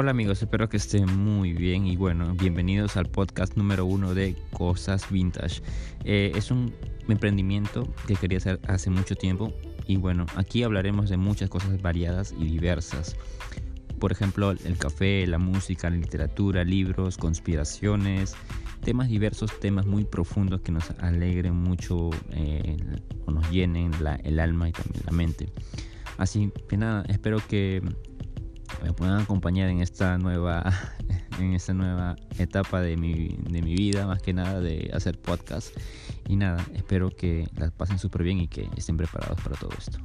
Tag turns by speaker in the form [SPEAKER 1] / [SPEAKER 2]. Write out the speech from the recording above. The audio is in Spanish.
[SPEAKER 1] Hola amigos, espero que estén muy bien y bueno, bienvenidos al podcast número uno de Cosas Vintage. Eh, es un emprendimiento que quería hacer hace mucho tiempo y bueno, aquí hablaremos de muchas cosas variadas y diversas. Por ejemplo, el café, la música, la literatura, libros, conspiraciones, temas diversos, temas muy profundos que nos alegren mucho eh, o nos llenen el alma y también la mente. Así que nada, espero que me puedan acompañar en esta nueva en esta nueva etapa de mi, de mi vida más que nada de hacer podcast. Y nada espero que las pasen súper bien y que estén preparados para todo esto